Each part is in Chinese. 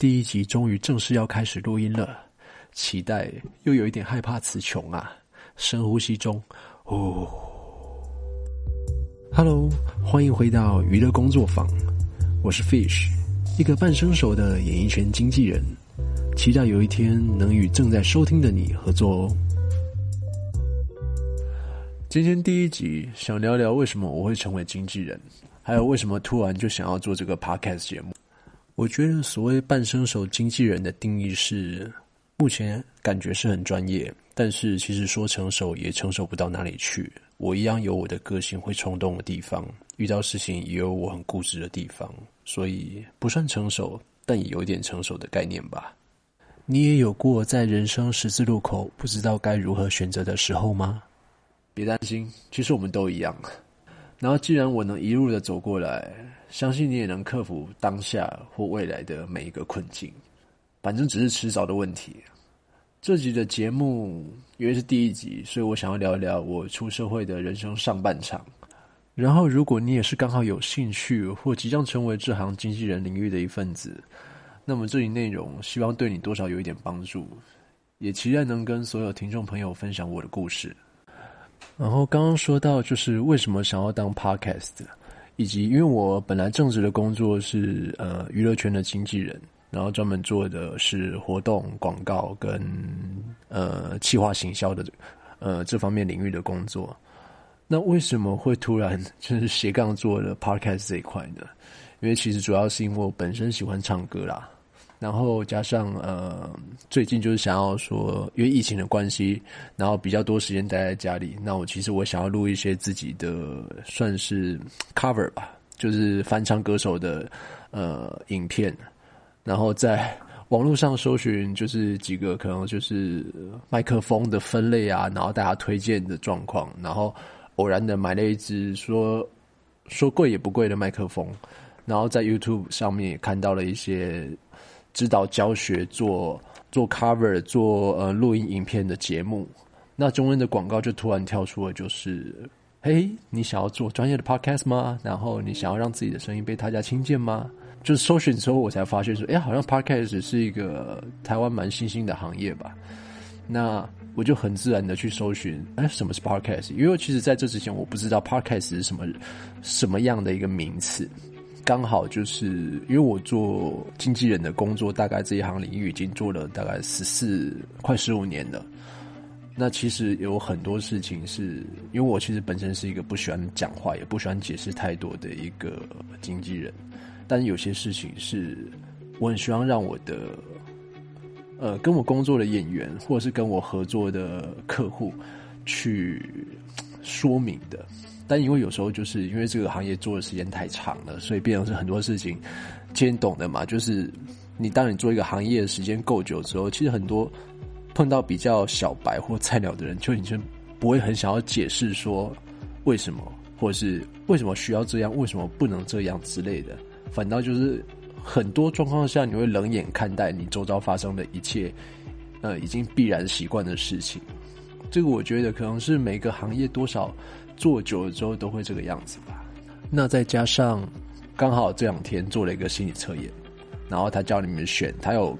第一集终于正式要开始录音了，期待又有一点害怕词穷啊！深呼吸中，哦，Hello，欢迎回到娱乐工作坊，我是 Fish，一个半生熟的演艺圈经纪人，期待有一天能与正在收听的你合作哦。今天第一集想聊聊为什么我会成为经纪人，还有为什么突然就想要做这个 podcast 节目。我觉得所谓半生熟经纪人的定义是，目前感觉是很专业，但是其实说成熟也成熟不到哪里去。我一样有我的个性会冲动的地方，遇到事情也有我很固执的地方，所以不算成熟，但也有点成熟的概念吧。你也有过在人生十字路口不知道该如何选择的时候吗？别担心，其实我们都一样。然后，既然我能一路的走过来，相信你也能克服当下或未来的每一个困境。反正只是迟早的问题。这集的节目因为是第一集，所以我想要聊一聊我出社会的人生上半场。然后，如果你也是刚好有兴趣或即将成为这行经纪人领域的一份子，那么这一内容希望对你多少有一点帮助，也期待能跟所有听众朋友分享我的故事。然后刚刚说到，就是为什么想要当 podcast，以及因为我本来正职的工作是呃娱乐圈的经纪人，然后专门做的是活动广告跟呃企划行销的呃这方面领域的工作。那为什么会突然 就是斜杠做了 podcast 这一块呢？因为其实主要是因为我本身喜欢唱歌啦。然后加上呃，最近就是想要说，因为疫情的关系，然后比较多时间待在家里。那我其实我想要录一些自己的算是 cover 吧，就是翻唱歌手的呃影片。然后在网络上搜寻，就是几个可能就是麦克风的分类啊，然后大家推荐的状况。然后偶然的买了一支说说贵也不贵的麦克风，然后在 YouTube 上面也看到了一些。指导教学做做 cover 做呃录音影片的节目，那中文的广告就突然跳出了，就是嘿，你想要做专业的 podcast 吗？然后你想要让自己的声音被大家听见吗？就是搜寻之后，我才发现说，哎，好像 podcast 是一个台湾蛮新兴的行业吧。那我就很自然的去搜寻，哎，什么是 podcast？因为其实在这之前，我不知道 podcast 是什么什么样的一个名词。刚好就是因为我做经纪人的工作，大概这一行领域已经做了大概十四快十五年了。那其实有很多事情是因为我其实本身是一个不喜欢讲话，也不喜欢解释太多的一个经纪人。但有些事情是我很希望让我的呃跟我工作的演员，或者是跟我合作的客户去说明的。但因为有时候就是因为这个行业做的时间太长了，所以变成是很多事情，其实懂的嘛。就是你当你做一个行业的时间够久之后，其实很多碰到比较小白或菜鸟的人，就已经不会很想要解释说为什么，或者是为什么需要这样，为什么不能这样之类的。反倒就是很多状况下，你会冷眼看待你周遭发生的一切，呃，已经必然习惯的事情。这个我觉得可能是每个行业多少。做久了之后都会这个样子吧。那再加上刚好这两天做了一个心理测验，然后他叫你们选，他有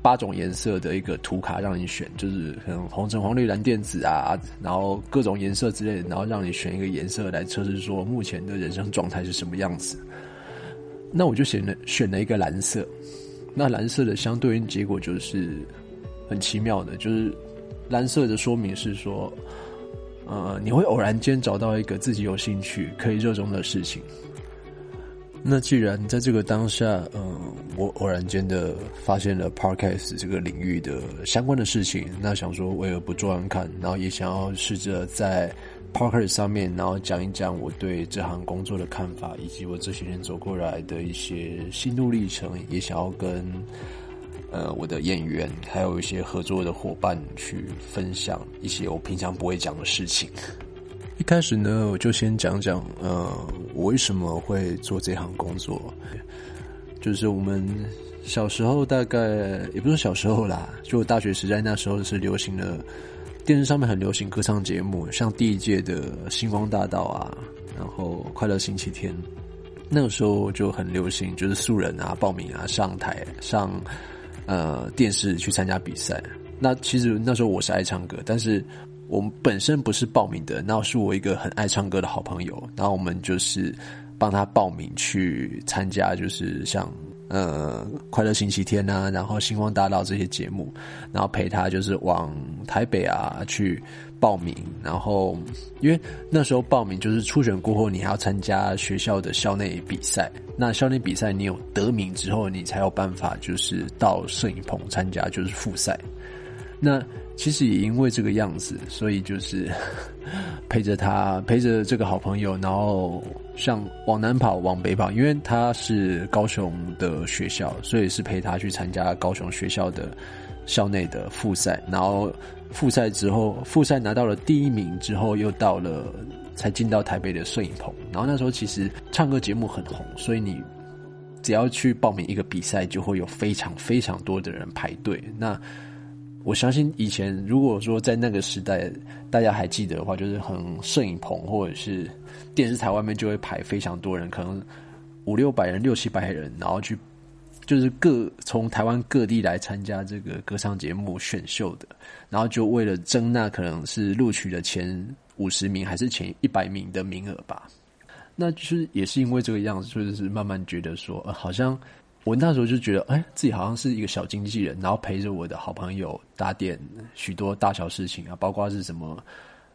八种颜色的一个图卡让你选，就是可能红橙黄绿蓝靛紫啊，然后各种颜色之类的，然后让你选一个颜色来测试说目前的人生状态是什么样子。那我就选了选了一个蓝色，那蓝色的相对应结果就是很奇妙的，就是蓝色的说明是说。呃，你会偶然间找到一个自己有兴趣、可以热衷的事情。那既然在这个当下，嗯，我偶然间的发现了 podcast 这个领域的相关的事情，那想说为何不做完看？然后也想要试着在 podcast 上面，然后讲一讲我对这行工作的看法，以及我这些年走过来的一些心路历程，也想要跟。呃，我的演员还有一些合作的伙伴去分享一些我平常不会讲的事情。一开始呢，我就先讲讲，呃，我为什么会做这行工作。就是我们小时候，大概也不是小时候啦，就大学时代那时候是流行的，电视上面很流行歌唱节目，像第一届的星光大道啊，然后快乐星期天。那个时候就很流行，就是素人啊报名啊上台上呃电视去参加比赛。那其实那时候我是爱唱歌，但是我们本身不是报名的，那是我一个很爱唱歌的好朋友，然后我们就是帮他报名去参加，就是像呃快乐星期天呐，然后星光大道这些节目，然后陪他就是往台北啊去。报名，然后因为那时候报名就是初选过后，你还要参加学校的校内比赛。那校内比赛你有得名之后，你才有办法就是到摄影棚参加，就是复赛。那其实也因为这个样子，所以就是 陪着他，陪着这个好朋友，然后像往南跑，往北跑，因为他是高雄的学校，所以是陪他去参加高雄学校的校内的复赛，然后。复赛之后，复赛拿到了第一名之后，又到了才进到台北的摄影棚。然后那时候其实唱歌节目很红，所以你只要去报名一个比赛，就会有非常非常多的人排队。那我相信以前如果说在那个时代大家还记得的话，就是很摄影棚或者是电视台外面就会排非常多人，可能五六百人、六七百人，然后去。就是各从台湾各地来参加这个歌唱节目选秀的，然后就为了争那可能是录取的前五十名还是前一百名的名额吧。那就是也是因为这个样子，就是慢慢觉得说，好像我那时候就觉得，哎，自己好像是一个小经纪人，然后陪着我的好朋友打点许多大小事情啊，包括是什么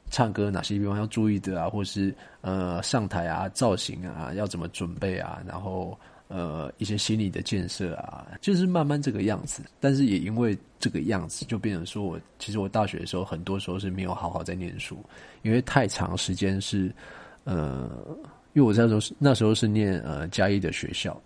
唱歌哪些地方要注意的啊，或是呃上台啊造型啊要怎么准备啊，然后。呃，一些心理的建设啊，就是慢慢这个样子。但是也因为这个样子，就变成说我其实我大学的时候，很多时候是没有好好在念书，因为太长时间是呃，因为我那时候是那时候是念呃嘉义的学校，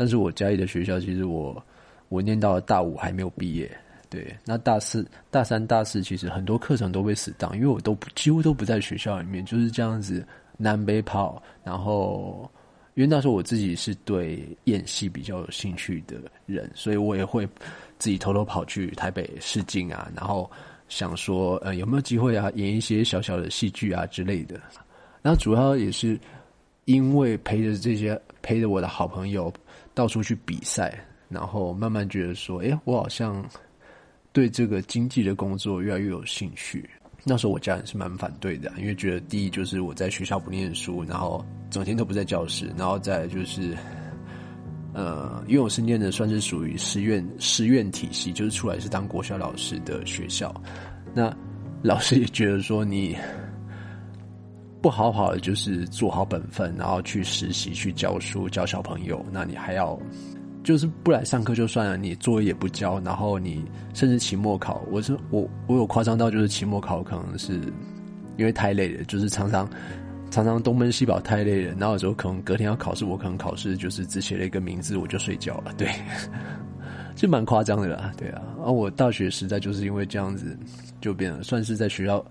但是我家里的学校其实我我念到了大五还没有毕业，对，那大四、大三、大四其实很多课程都被死档，因为我都几乎都不在学校里面，就是这样子南北跑，然后。因为那时候我自己是对演戏比较有兴趣的人，所以我也会自己偷偷跑去台北试镜啊，然后想说，呃，有没有机会啊，演一些小小的戏剧啊之类的。然后主要也是因为陪着这些陪着我的好朋友到处去比赛，然后慢慢觉得说，哎，我好像对这个经济的工作越来越有兴趣。那时候我家人是蛮反对的，因为觉得第一就是我在学校不念书，然后整天都不在教室，然后再就是，呃，因为我是念的算是属于师院师院体系，就是出来是当国小老师的学校，那老师也觉得说你不好好的就是做好本分，然后去实习去教书教小朋友，那你还要。就是不来上课就算了，你作业也不交，然后你甚至期末考，我是我我有夸张到就是期末考可能是因为太累了，就是常常常常东奔西跑太累了，然后有时候可能隔天要考试，我可能考试就是只写了一个名字我就睡觉了，对，就蛮夸张的啦，对啊，而我大学时代就是因为这样子就变了，算是在学校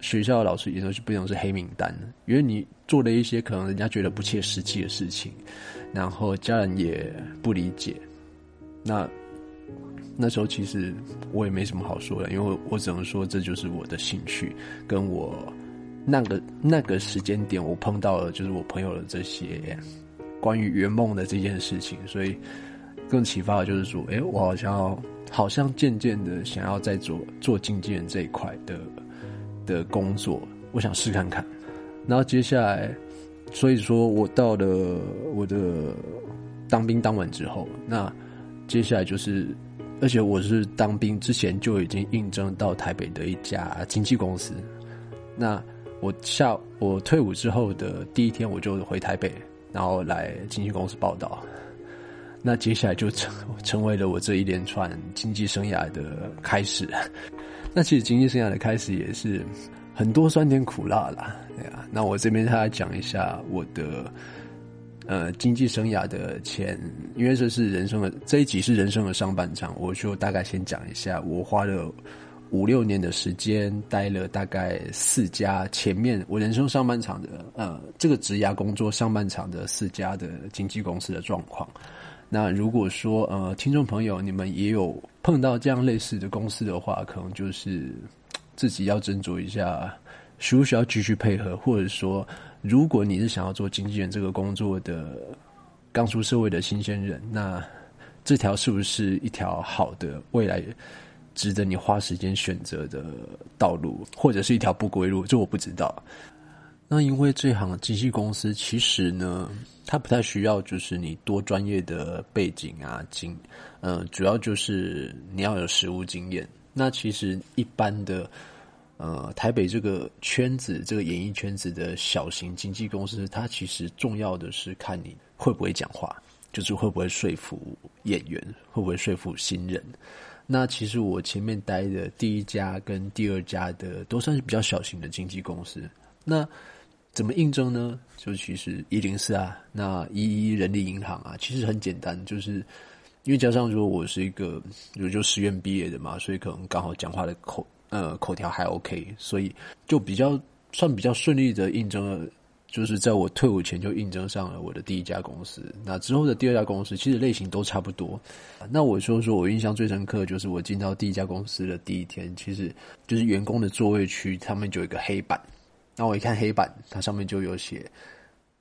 学校的老师也都是变成是黑名单，因为你做了一些可能人家觉得不切实际的事情。然后家人也不理解，那那时候其实我也没什么好说的，因为我只能说这就是我的兴趣，跟我那个那个时间点我碰到了就是我朋友的这些关于圆梦的这件事情，所以更启发的就是说，哎，我好像好像渐渐的想要在做做经纪人这一块的的工作，我想试看看，然后接下来。所以说我到了我的当兵当完之后，那接下来就是，而且我是当兵之前就已经应征到台北的一家经纪公司。那我下我退伍之后的第一天，我就回台北，然后来经纪公司报道。那接下来就成成为了我这一连串经济生涯的开始。那其实经济生涯的开始也是。很多酸甜苦辣啦，对啊。那我这边他来讲一下我的呃经济生涯的前，因为这是人生的这一集是人生的上半场，我就大概先讲一下，我花了五六年的时间，待了大概四家前面我人生上半场的呃这个职涯工作上半场的四家的经纪公司的状况。那如果说呃听众朋友你们也有碰到这样类似的公司的话，可能就是。自己要斟酌一下需不需要继续配合，或者说，如果你是想要做经纪人这个工作的刚出社会的新鲜人，那这条是不是一条好的未来值得你花时间选择的道路，或者是一条不归路？这我不知道。那因为这行经纪公司其实呢，它不太需要就是你多专业的背景啊，经，嗯，主要就是你要有实务经验。那其实一般的。呃，台北这个圈子，这个演艺圈子的小型经纪公司，它其实重要的是看你会不会讲话，就是会不会说服演员，会不会说服新人。那其实我前面待的第一家跟第二家的都算是比较小型的经纪公司。那怎么应征呢？就其实一零四啊，那一一人力银行啊，其实很简单，就是因为加上说我是一个，我就师院毕业的嘛，所以可能刚好讲话的口。呃，口条还 OK，所以就比较算比较顺利的应征了，就是在我退伍前就应征上了我的第一家公司。那之后的第二家公司其实类型都差不多。那我说说我印象最深刻，就是我进到第一家公司的第一天，其实就是员工的座位区，他们就有一个黑板。那我一看黑板，它上面就有写。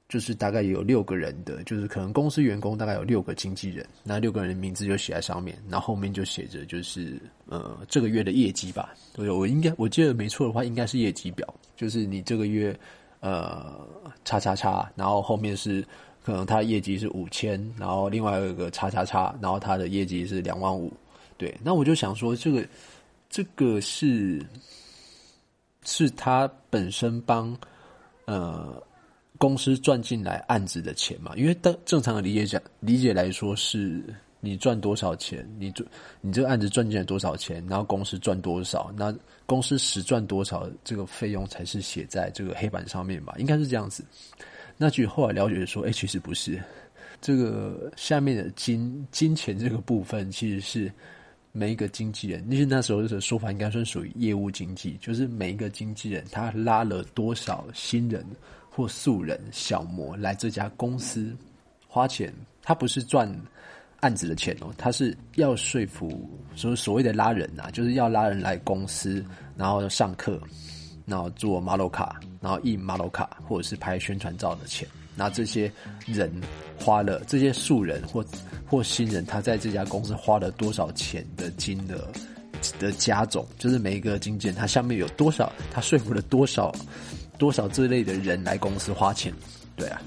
就是大概有六个人的，就是可能公司员工大概有六个经纪人，那六个人的名字就写在上面，然后后面就写着就是呃这个月的业绩吧。对，我应该我记得没错的话，应该是业绩表，就是你这个月呃叉叉叉，然后后面是可能他业绩是五千，然后另外有一个叉叉叉，然后他的业绩是两万五。对，那我就想说这个这个是是他本身帮呃。公司赚进来案子的钱嘛，因为正正常的理解讲理解来说，是你赚多少钱，你赚你这个案子赚进来多少钱，然后公司赚多少，那公司实赚多少，这个费用才是写在这个黑板上面吧？应该是这样子。那据后来了解说，哎，其实不是，这个下面的金金钱这个部分，其实是每一个经纪人，因为那时候的说法应该算属于业务经济，就是每一个经纪人他拉了多少新人。或素人小模来这家公司花钱，他不是赚案子的钱哦，他是要说服，所所谓的拉人啊，就是要拉人来公司，然后上课，然后做 model 卡，然后印 model 卡，或者是拍宣传照的钱。那这些人花了这些素人或或新人，他在这家公司花了多少钱的金额的加总，就是每一个经纪人他下面有多少，他说服了多少。多少这类的人来公司花钱？对啊，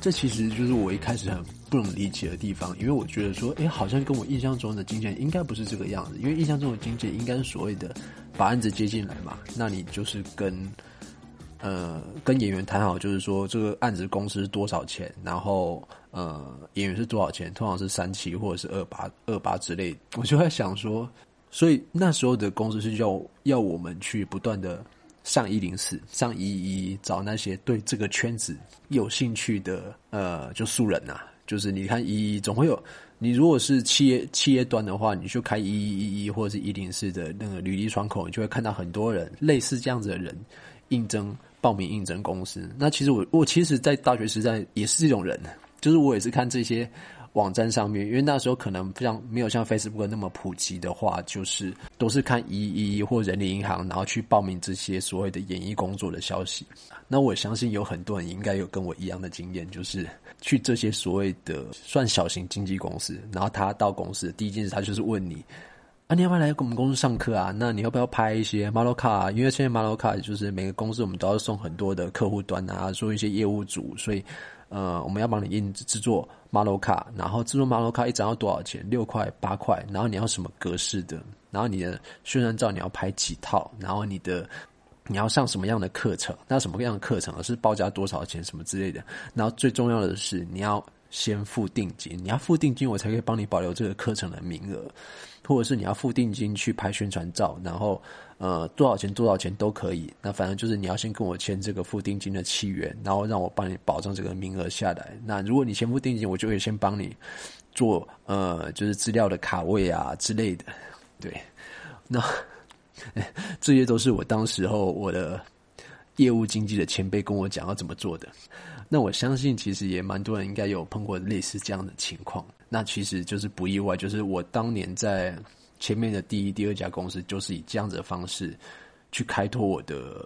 这其实就是我一开始很不能理解的地方，因为我觉得说，哎，好像跟我印象中的经纪人应该不是这个样子，因为印象中的经纪人应该是所谓的把案子接进来嘛，那你就是跟呃跟演员谈好，就是说这个案子公司多少钱，然后呃演员是多少钱，通常是三七或者是二八二八之类，我就在想说，所以那时候的公司是要要我们去不断的。上一零四，上一一找那些对这个圈子有兴趣的，呃，就素人呐。就是你看一一总会有，你如果是企业企业端的话，你就开一一一一或者是一零四的那个履历窗口，你就会看到很多人类似这样子的人应征报名应征公司。那其实我我其实，在大学时代也是这种人，就是我也是看这些。网站上面，因为那时候可能像没有像 Facebook 那么普及的话，就是都是看一一或人力银行，然后去报名这些所谓的演艺工作的消息。那我相信有很多人应该有跟我一样的经验，就是去这些所谓的算小型经纪公司，然后他到公司第一件事，他就是问你啊，你要不要来我们公司上课啊？那你要不要拍一些 model 卡？因为现在 model 卡就是每个公司我们都要送很多的客户端啊，做一些业务组，所以。呃，我们要帮你印制作 model 卡，然后制作 model 卡一张要多少钱？六块、八块。然后你要什么格式的？然后你的宣传照你要拍几套？然后你的你要上什么样的课程？那什么样的课程？而是报价多少钱？什么之类的？然后最重要的是你要先付定金，你要付定金，我才可以帮你保留这个课程的名额，或者是你要付定金去拍宣传照，然后。呃，多少钱多少钱都可以。那反正就是你要先跟我签这个付定金的契约，然后让我帮你保证这个名额下来。那如果你先付定金，我就会先帮你做呃，就是资料的卡位啊之类的。对，那 这些都是我当时候我的业务经济的前辈跟我讲要怎么做的。那我相信其实也蛮多人应该有碰过类似这样的情况。那其实就是不意外，就是我当年在。前面的第一、第二家公司就是以这样子的方式去开拓我的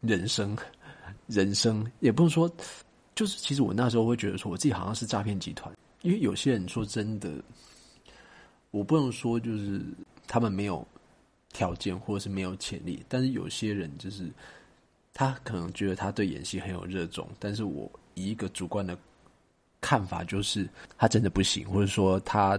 人生，人生也不能说，就是其实我那时候会觉得说，我自己好像是诈骗集团，因为有些人说真的，我不能说就是他们没有条件或者是没有潜力，但是有些人就是他可能觉得他对演戏很有热衷，但是我以一个主观的看法，就是他真的不行，或者说他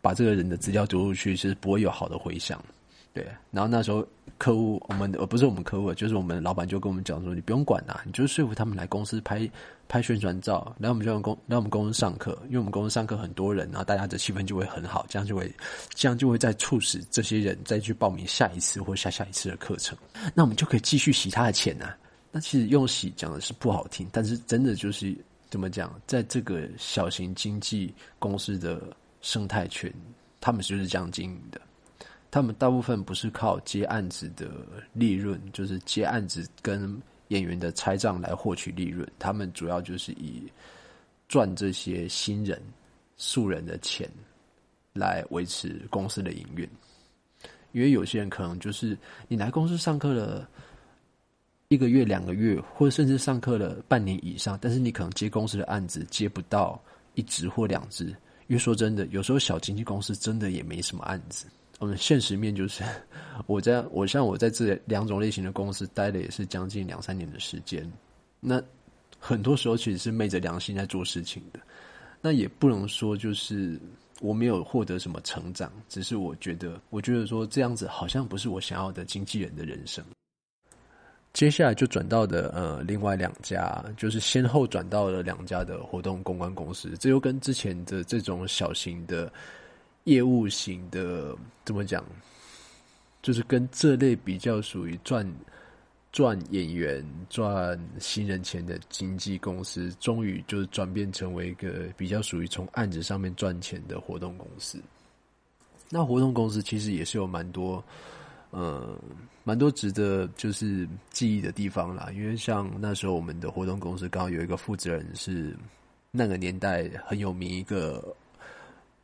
把这个人的资料丢出去其实不会有好的回响。对，然后那时候客户，我们呃不是我们客户，就是我们老板就跟我们讲说，你不用管啦，你就说服他们来公司拍拍宣传照，来我们就公来我们公司上课，因为我们公司上课很多人，然后大家的气氛就会很好，这样就会这样就会再促使这些人再去报名下一次或下下一次的课程，那我们就可以继续洗他的钱呐。那其实用洗讲的是不好听，但是真的就是怎么讲，在这个小型经纪公司的生态圈，他们就是这样经营的。他们大部分不是靠接案子的利润，就是接案子跟演员的拆账来获取利润。他们主要就是以赚这些新人、素人的钱来维持公司的营运。因为有些人可能就是你来公司上课了一个月、两个月，或者甚至上课了半年以上，但是你可能接公司的案子接不到一支或两支。因为说真的，有时候小经纪公司真的也没什么案子。我们现实面就是，我在我像我在这两种类型的公司待了也是将近两三年的时间，那很多时候其实是昧着良心在做事情的，那也不能说就是我没有获得什么成长，只是我觉得，我觉得说这样子好像不是我想要的经纪人的人生。接下来就转到的呃另外两家，就是先后转到了两家的活动公关公司，这又跟之前的这种小型的。业务型的怎么讲？就是跟这类比较属于赚赚演员、赚新人钱的经纪公司，终于就是转变成为一个比较属于从案子上面赚钱的活动公司。那活动公司其实也是有蛮多，呃，蛮多值得就是记忆的地方啦。因为像那时候我们的活动公司刚好有一个负责人是那个年代很有名一个。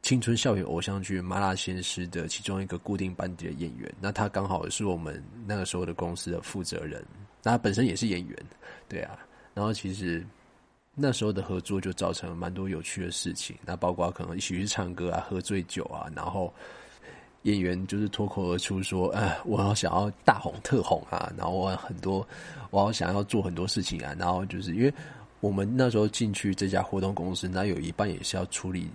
青春校园偶像剧《麻辣鲜师》的其中一个固定班底的演员，那他刚好是我们那个时候的公司的负责人，那他本身也是演员，对啊。然后其实那时候的合作就造成了蛮多有趣的事情，那包括可能一起去唱歌啊、喝醉酒啊，然后演员就是脱口而出说：“哎，我要想要大红特红啊！”然后我很多，我要想要做很多事情啊。然后就是因为我们那时候进去这家活动公司，那有一半也是要处理。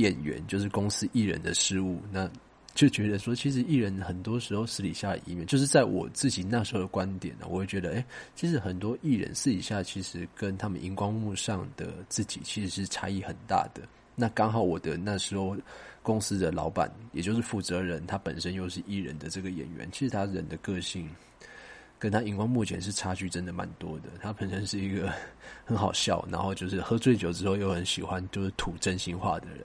演员就是公司艺人的失误，那就觉得说，其实艺人很多时候私底下一面，就是在我自己那时候的观点呢，我会觉得，哎，其实很多艺人私底下其实跟他们荧光幕上的自己其实是差异很大的。那刚好我的那时候公司的老板，也就是负责人，他本身又是艺人的这个演员，其实他人的个性跟他荧光幕前是差距真的蛮多的。他本身是一个很好笑，然后就是喝醉酒之后又很喜欢就是吐真心话的人。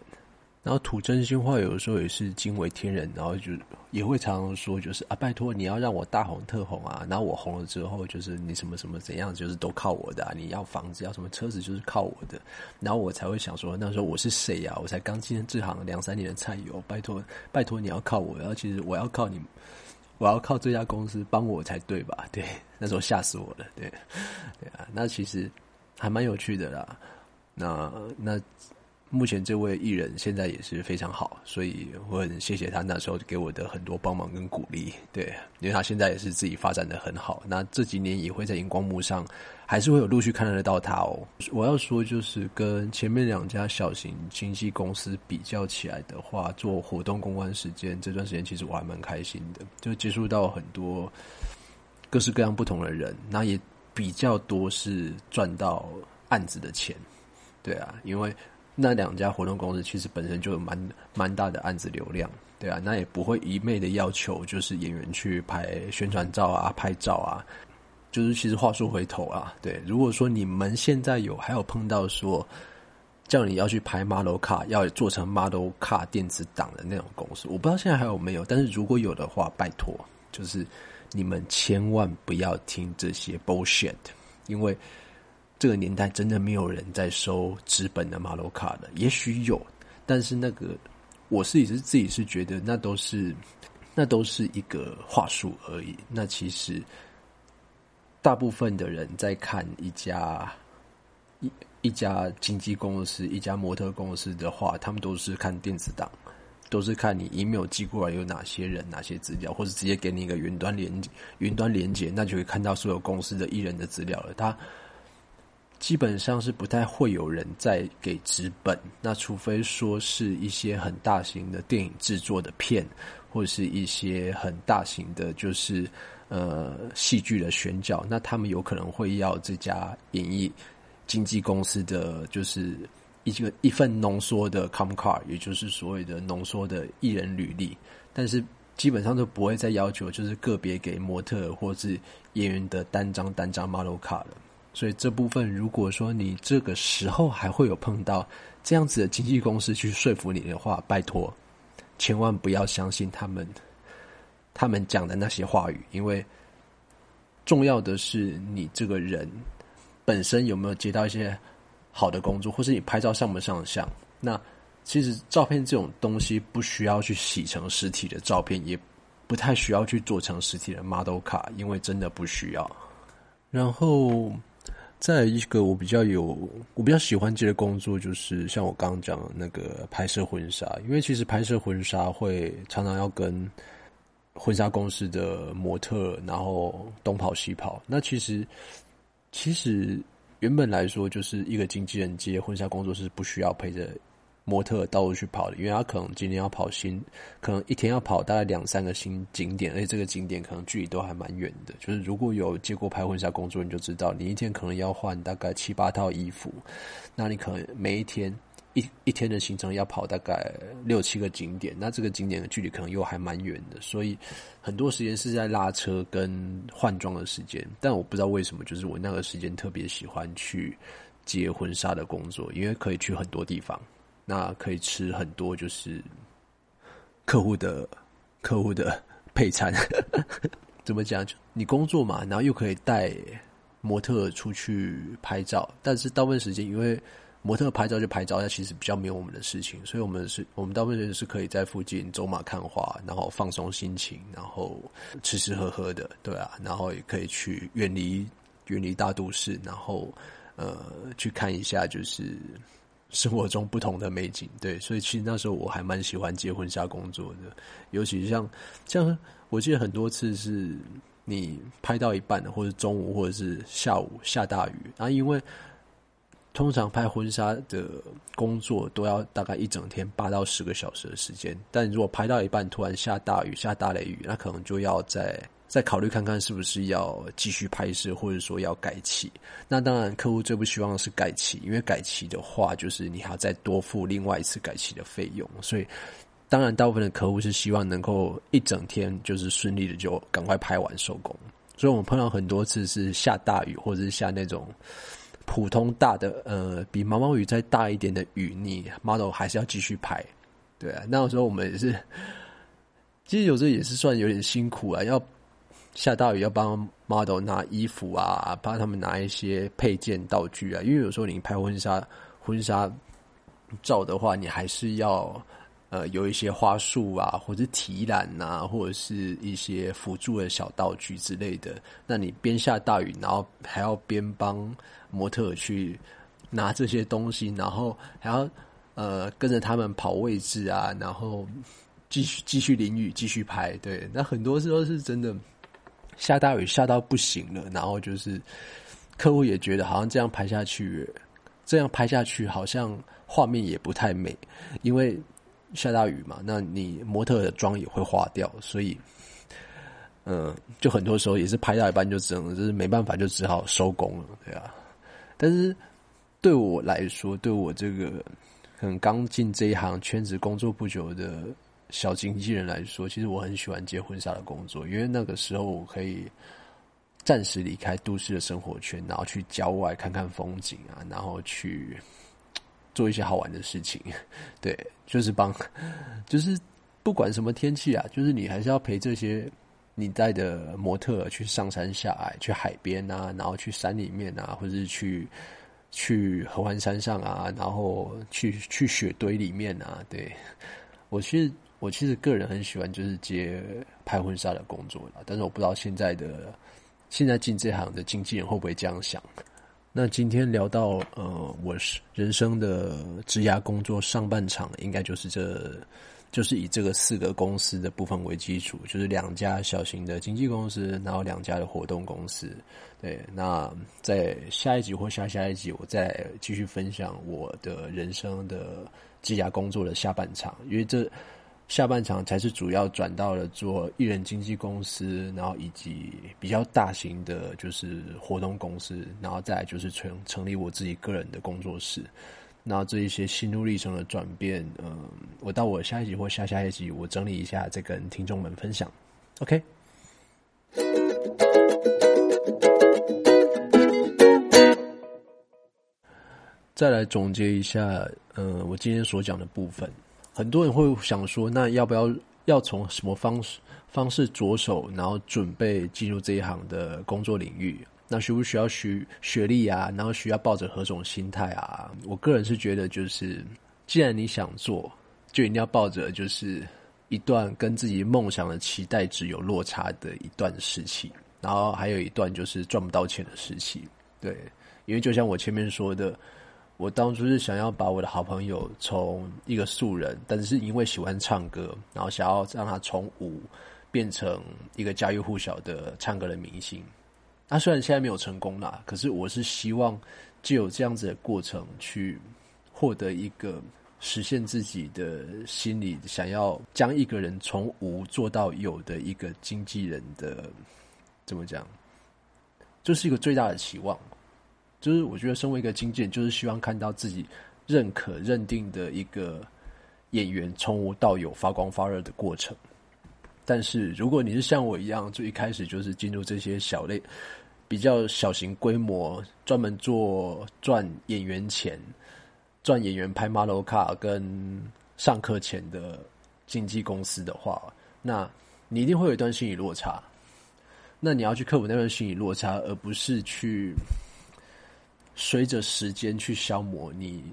然后吐真心话，有的时候也是惊为天人，然后就也会常常说，就是啊，拜托你要让我大红特红啊，然后我红了之后，就是你什么什么怎样，就是都靠我的，你要房子要什么车子，就是靠我的，然后我才会想说，那时候我是谁呀？我才刚进这行两三年的菜油，拜托拜托你要靠我，然后其实我要靠你，我要靠这家公司帮我才对吧？对，那时候吓死我了，对对啊，那其实还蛮有趣的啦，那那。目前这位艺人现在也是非常好，所以我很谢谢他那时候给我的很多帮忙跟鼓励。对，因为他现在也是自己发展的很好，那这几年也会在荧光幕上，还是会有陆续看得到他哦。我要说，就是跟前面两家小型经纪公司比较起来的话，做活动公关时间这段时间，其实我还蛮开心的，就接触到很多各式各样不同的人，那也比较多是赚到案子的钱。对啊，因为。那两家活动公司其实本身就有蛮蛮大的案子流量，对啊，那也不会一昧的要求就是演员去拍宣传照啊、拍照啊，就是其实话说回头啊，对，如果说你们现在有还有碰到说叫你要去拍 model 卡，要做成 model 卡电子档的那种公司，我不知道现在还有没有，但是如果有的话，拜托，就是你们千万不要听这些 bullshit，因为。这个年代真的没有人在收纸本的马路卡的，也许有，但是那个我自己是自己是觉得那都是那都是一个话术而已。那其实大部分的人在看一家一一家经纪公司、一家模特公司的话，他们都是看电子档，都是看你 email 寄过来有哪些人、哪些资料，或者直接给你一个云端连云端连接，那就会看到所有公司的艺人的资料了。他基本上是不太会有人在给纸本，那除非说是一些很大型的电影制作的片，或者是一些很大型的，就是呃戏剧的选角，那他们有可能会要这家演艺经纪公司的就是一个一份浓缩的 com card，也就是所谓的浓缩的艺人履历，但是基本上都不会再要求就是个别给模特或是演员的单张单张 model 卡了。所以这部分，如果说你这个时候还会有碰到这样子的经纪公司去说服你的话，拜托，千万不要相信他们他们讲的那些话语，因为重要的是你这个人本身有没有接到一些好的工作，或是你拍照上不上相。那其实照片这种东西不需要去洗成实体的照片，也不太需要去做成实体的 model 卡，因为真的不需要。然后。再一个，我比较有我比较喜欢接的工作，就是像我刚刚讲的那个拍摄婚纱，因为其实拍摄婚纱会常常要跟婚纱公司的模特，然后东跑西跑。那其实其实原本来说，就是一个经纪人接婚纱工作是不需要陪着。模特到处去跑的，因为他可能今天要跑新，可能一天要跑大概两三个新景点，而且这个景点可能距离都还蛮远的。就是如果有接过拍婚纱工作，你就知道，你一天可能要换大概七八套衣服，那你可能每一天一一天的行程要跑大概六七个景点，那这个景点的距离可能又还蛮远的，所以很多时间是在拉车跟换装的时间。但我不知道为什么，就是我那个时间特别喜欢去接婚纱的工作，因为可以去很多地方。那可以吃很多，就是客户的客户的配餐。怎么讲？就你工作嘛，然后又可以带模特出去拍照，但是大部分时间因为模特拍照就拍照，那其实比较没有我们的事情，所以我们是我们大部分人是可以在附近走马看花，然后放松心情，然后吃吃喝喝的，对啊，然后也可以去远离远离大都市，然后呃去看一下就是。生活中不同的美景，对，所以其实那时候我还蛮喜欢接婚纱工作的，尤其像像我记得很多次是你拍到一半，或者中午或者是下午下大雨，然后因为通常拍婚纱的工作都要大概一整天八到十个小时的时间，但如果拍到一半突然下大雨下大雷雨，那可能就要在。再考虑看看是不是要继续拍摄，或者说要改期。那当然，客户最不希望的是改期，因为改期的话，就是你还要再多付另外一次改期的费用。所以，当然，大部分的客户是希望能够一整天就是顺利的就赶快拍完收工。所以我们碰到很多次是下大雨，或者是下那种普通大的呃比毛毛雨再大一点的雨，你 model 还是要继续拍。对啊，那时候我们也是，其实有时候也是算有点辛苦啊，要。下大雨要帮 model 拿衣服啊，帮他们拿一些配件道具啊。因为有时候你拍婚纱婚纱照的话，你还是要呃有一些花束啊，或者提篮呐，或者是一些辅助的小道具之类的。那你边下大雨，然后还要边帮模特去拿这些东西，然后还要呃跟着他们跑位置啊，然后继续继续淋雨，继续拍。对，那很多时候是真的。下大雨下到不行了，然后就是客户也觉得好像这样拍下去，这样拍下去好像画面也不太美，因为下大雨嘛，那你模特的妆也会化掉，所以嗯，就很多时候也是拍到一半就只能就是没办法，就只好收工了，对啊。但是对我来说，对我这个可能刚进这一行圈子工作不久的。小经纪人来说，其实我很喜欢接婚纱的工作，因为那个时候我可以暂时离开都市的生活圈，然后去郊外看看风景啊，然后去做一些好玩的事情。对，就是帮，就是不管什么天气啊，就是你还是要陪这些你带的模特去上山下海，去海边啊，然后去山里面啊，或者是去去合欢山上啊，然后去去雪堆里面啊。对我其实。我其实个人很喜欢就是接拍婚纱的工作，但是我不知道现在的现在进这行的经纪人会不会这样想？那今天聊到呃，我是人生的职涯工作上半场，应该就是这，就是以这个四个公司的部分为基础，就是两家小型的经纪公司，然后两家的活动公司。对，那在下一集或下下一集，我再继续分享我的人生的职涯工作的下半场，因为这。下半场才是主要转到了做艺人经纪公司，然后以及比较大型的，就是活动公司，然后再就是成成立我自己个人的工作室。然后这一些心路历程的转变，嗯，我到我下一集或下下一集，我整理一下再跟听众们分享。OK，再来总结一下，嗯，我今天所讲的部分。很多人会想说，那要不要要从什么方式方式着手，然后准备进入这一行的工作领域？那需不需要学学历啊？然后需要抱着何种心态啊？我个人是觉得，就是既然你想做，就一定要抱着就是一段跟自己梦想的期待值有落差的一段时期，然后还有一段就是赚不到钱的时期。对，因为就像我前面说的。我当初是想要把我的好朋友从一个素人，但是因为喜欢唱歌，然后想要让他从舞变成一个家喻户晓的唱歌的明星。那虽然现在没有成功啦，可是我是希望就有这样子的过程，去获得一个实现自己的心里想要将一个人从无做到有的一个经纪人的，怎么讲，这是一个最大的期望。就是我觉得，身为一个经纪人，就是希望看到自己认可、认定的一个演员从无到有发光发热的过程。但是，如果你是像我一样，就一开始就是进入这些小类、比较小型规模、专门做赚演员钱、赚演员拍 model 卡跟上课钱的经纪公司的话，那你一定会有一段心理落差。那你要去克服那段心理落差，而不是去。随着时间去消磨你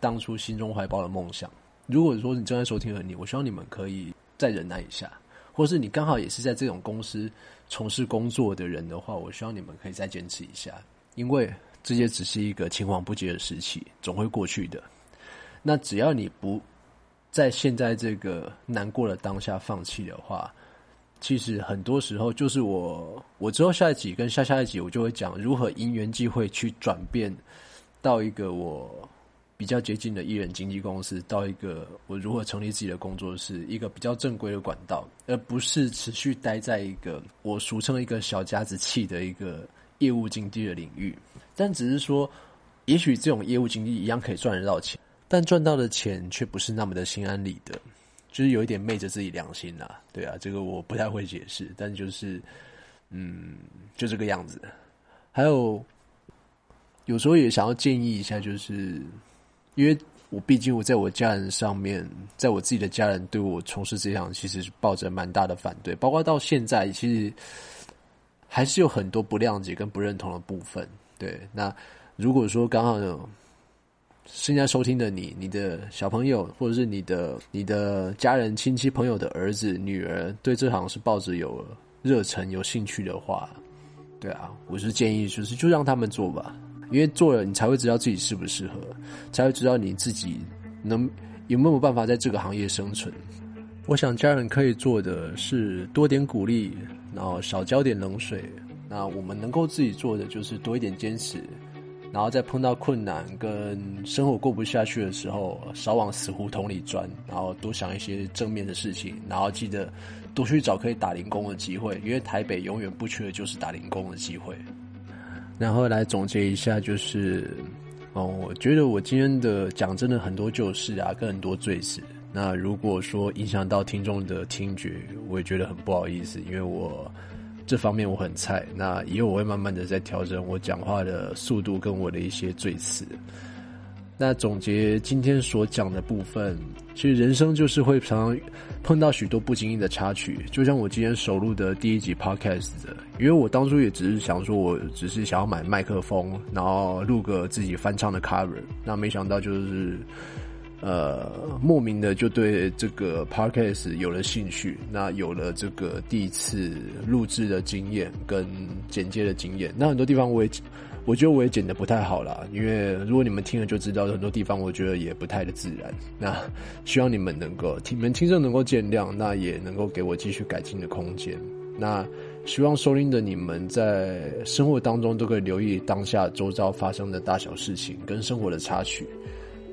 当初心中怀抱的梦想。如果说你正在收听的你，我希望你们可以再忍耐一下，或是你刚好也是在这种公司从事工作的人的话，我希望你们可以再坚持一下，因为这些只是一个青黄不接的时期，总会过去的。那只要你不在现在这个难过的当下放弃的话。其实很多时候，就是我我之后下一集跟下下一集，我就会讲如何因缘际会去转变到一个我比较接近的艺人经纪公司，到一个我如何成立自己的工作室，一个比较正规的管道，而不是持续待在一个我俗称一个小家子气的一个业务经纪的领域。但只是说，也许这种业务经纪一样可以赚得到钱，但赚到的钱却不是那么的心安理得。就是有一点昧着自己良心呐，对啊，这个我不太会解释，但就是，嗯，就这个样子。还有，有时候也想要建议一下，就是因为我毕竟我在我家人上面，在我自己的家人对我从事这项，其实是抱着蛮大的反对，包括到现在，其实还是有很多不谅解跟不认同的部分。对，那如果说刚好有。现在收听的你，你的小朋友，或者是你的你的家人、亲戚、朋友的儿子、女儿，对这行是抱着有热忱、有兴趣的话，对啊，我是建议就是就让他们做吧，因为做了你才会知道自己适不适合，才会知道你自己能有没有办法在这个行业生存。我想家人可以做的是多点鼓励，然后少浇点冷水。那我们能够自己做的就是多一点坚持。然后在碰到困难跟生活过不下去的时候，少往死胡同里钻，然后多想一些正面的事情，然后记得多去找可以打零工的机会，因为台北永远不缺的就是打零工的机会。然后来总结一下，就是哦，我觉得我今天的讲真的很多旧事啊，跟很多罪事。那如果说影响到听众的听觉，我也觉得很不好意思，因为我。这方面我很菜，那以后我会慢慢的在调整我讲话的速度跟我的一些赘词。那总结今天所讲的部分，其实人生就是会常常碰到许多不经意的插曲，就像我今天首录的第一集 podcast 的，因为我当初也只是想说，我只是想要买麦克风，然后录个自己翻唱的 cover，那没想到就是呃，莫名的就对这个 podcast 有了兴趣，那有了这个第一次录制的经验跟剪接的经验，那很多地方我也我觉得我也剪的不太好啦，因为如果你们听了就知道，很多地方我觉得也不太的自然。那希望你们能够听，你们听众能够见谅，那也能够给我继续改进的空间。那希望收听的你们在生活当中都可以留意当下周遭发生的大小事情跟生活的插曲。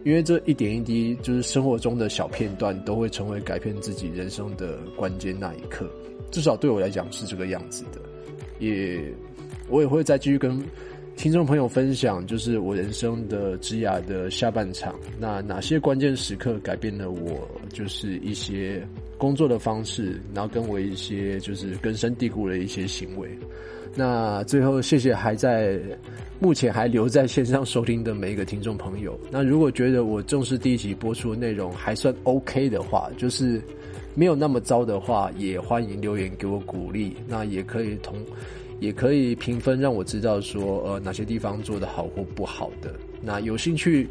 因为这一点一滴，就是生活中的小片段，都会成为改变自己人生的关键那一刻。至少对我来讲是这个样子的。也，我也会再继续跟听众朋友分享，就是我人生的枝芽的下半场，那哪些关键时刻改变了我，就是一些工作的方式，然后跟我一些就是根深蒂固的一些行为。那最后，谢谢还在目前还留在线上收听的每一个听众朋友。那如果觉得我正式第一集播出的内容还算 OK 的话，就是没有那么糟的话，也欢迎留言给我鼓励。那也可以同也可以评分，让我知道说呃哪些地方做的好或不好的。那有兴趣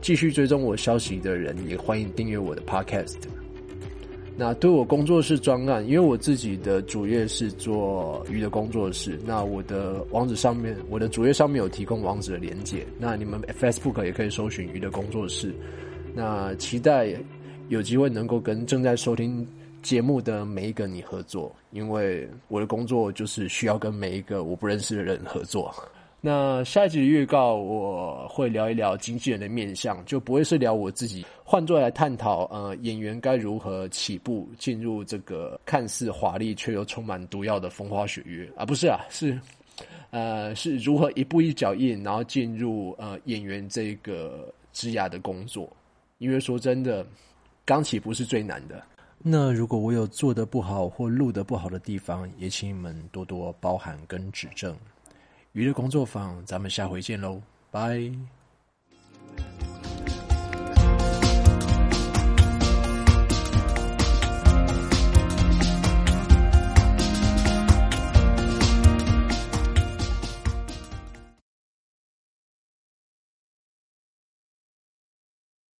继续追踪我消息的人，也欢迎订阅我的 Podcast。那对我工作室专案，因为我自己的主页是做鱼的工作室，那我的网址上面，我的主页上面有提供网址的连接，那你们 Facebook 也可以搜寻鱼的工作室。那期待有机会能够跟正在收听节目的每一个你合作，因为我的工作就是需要跟每一个我不认识的人合作。那下一集的预告我会聊一聊经纪人的面相，就不会是聊我自己，换作来探讨呃演员该如何起步进入这个看似华丽却又充满毒药的风花雪月啊，不是啊，是 呃是如何一步一脚印，然后进入呃演员这个职涯的工作。因为说真的，刚起步是最难的。那如果我有做的不好或录的不好的地方，也请你们多多包涵跟指正。娱乐工作坊，咱们下回见喽，拜。